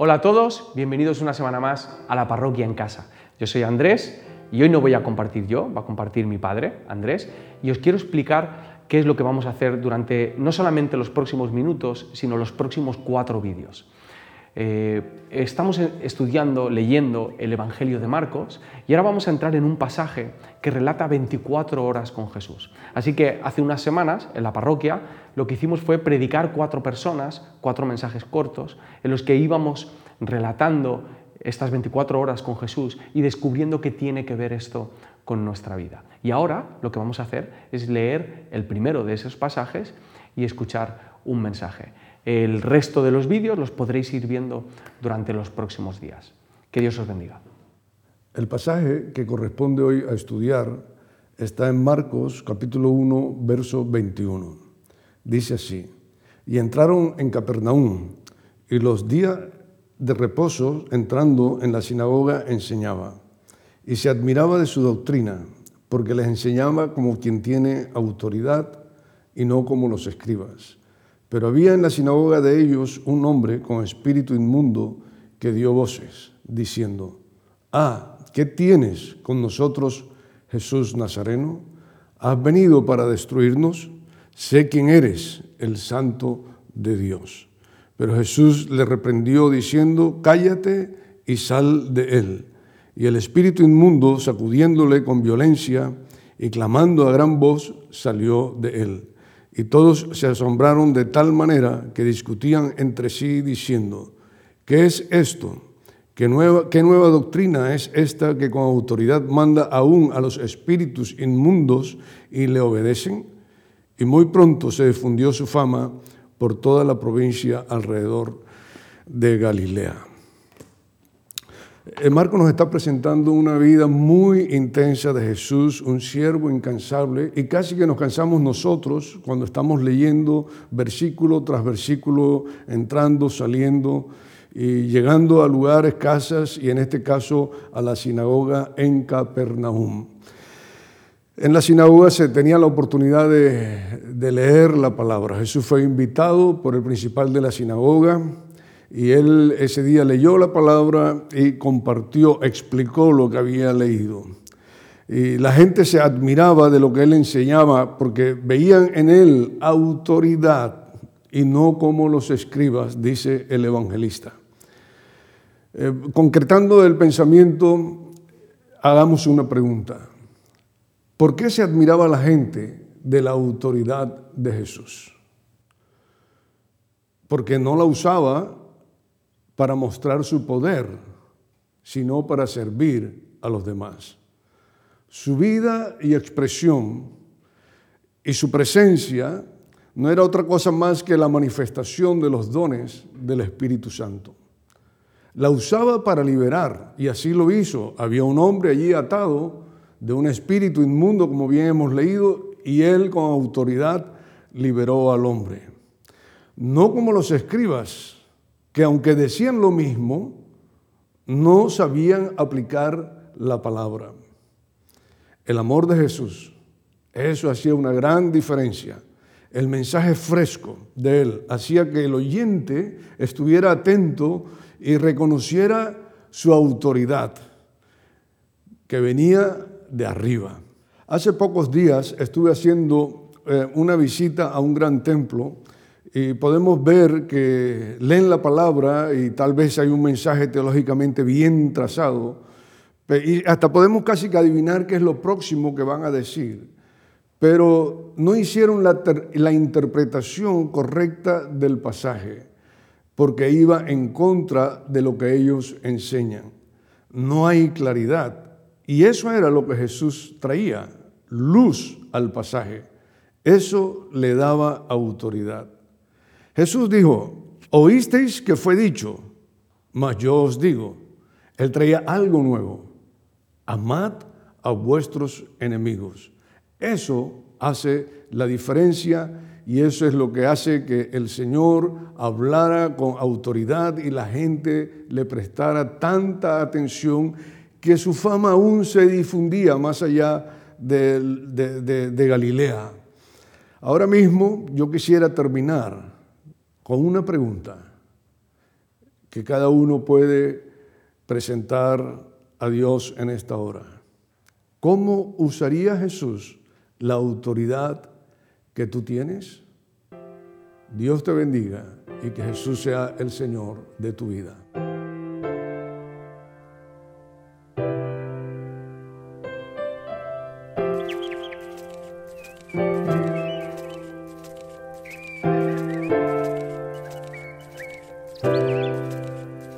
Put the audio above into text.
Hola a todos, bienvenidos una semana más a la parroquia en casa. Yo soy Andrés y hoy no voy a compartir yo, va a compartir mi padre, Andrés, y os quiero explicar qué es lo que vamos a hacer durante no solamente los próximos minutos, sino los próximos cuatro vídeos. Eh, estamos estudiando, leyendo el Evangelio de Marcos y ahora vamos a entrar en un pasaje que relata 24 horas con Jesús. Así que hace unas semanas en la parroquia lo que hicimos fue predicar cuatro personas, cuatro mensajes cortos, en los que íbamos relatando estas 24 horas con Jesús y descubriendo qué tiene que ver esto con nuestra vida. Y ahora lo que vamos a hacer es leer el primero de esos pasajes y escuchar un mensaje. El resto de los vídeos los podréis ir viendo durante los próximos días. Que Dios os bendiga. El pasaje que corresponde hoy a estudiar está en Marcos capítulo 1, verso 21. Dice así, y entraron en Capernaum, y los días de reposo, entrando en la sinagoga, enseñaba, y se admiraba de su doctrina, porque les enseñaba como quien tiene autoridad y no como los escribas pero había en la sinagoga de ellos un hombre con espíritu inmundo que dio voces, diciendo, Ah, ¿qué tienes con nosotros, Jesús Nazareno? ¿Has venido para destruirnos? Sé quién eres, el santo de Dios. Pero Jesús le reprendió diciendo, Cállate y sal de él. Y el espíritu inmundo, sacudiéndole con violencia y clamando a gran voz, salió de él y todos se asombraron de tal manera que discutían entre sí diciendo, ¿qué es esto? ¿Qué nueva, ¿Qué nueva doctrina es esta que con autoridad manda aún a los espíritus inmundos y le obedecen? Y muy pronto se difundió su fama por toda la provincia alrededor de Galilea. Eh, Marco nos está presentando una vida muy intensa de Jesús, un siervo incansable, y casi que nos cansamos nosotros cuando estamos leyendo versículo tras versículo, entrando, saliendo y llegando a lugares, casas, y en este caso a la sinagoga en Capernaum. En la sinagoga se tenía la oportunidad de, de leer la palabra. Jesús fue invitado por el principal de la sinagoga, y él ese día leyó la palabra y compartió, explicó lo que había leído. Y la gente se admiraba de lo que él enseñaba porque veían en él autoridad y no como los escribas, dice el evangelista. Eh, concretando el pensamiento, hagamos una pregunta. ¿Por qué se admiraba la gente de la autoridad de Jesús? Porque no la usaba para mostrar su poder, sino para servir a los demás. Su vida y expresión y su presencia no era otra cosa más que la manifestación de los dones del Espíritu Santo. La usaba para liberar y así lo hizo. Había un hombre allí atado de un espíritu inmundo, como bien hemos leído, y él con autoridad liberó al hombre. No como los escribas, que aunque decían lo mismo, no sabían aplicar la palabra. El amor de Jesús, eso hacía una gran diferencia. El mensaje fresco de Él hacía que el oyente estuviera atento y reconociera su autoridad, que venía de arriba. Hace pocos días estuve haciendo eh, una visita a un gran templo y podemos ver que leen la palabra y tal vez hay un mensaje teológicamente bien trazado, y hasta podemos casi que adivinar qué es lo próximo que van a decir, pero no hicieron la, la interpretación correcta del pasaje, porque iba en contra de lo que ellos enseñan. No hay claridad. Y eso era lo que Jesús traía, luz al pasaje. Eso le daba autoridad. Jesús dijo, oísteis que fue dicho, mas yo os digo, Él traía algo nuevo, amad a vuestros enemigos. Eso hace la diferencia y eso es lo que hace que el Señor hablara con autoridad y la gente le prestara tanta atención que su fama aún se difundía más allá de, de Galilea. Ahora mismo yo quisiera terminar con una pregunta. que cada uno puede presentar a Dios en esta hora. ¿Cómo usaría Jesús la autoridad que tú tienes? Dios te bendiga y que Jesús sea el Señor de tu vida.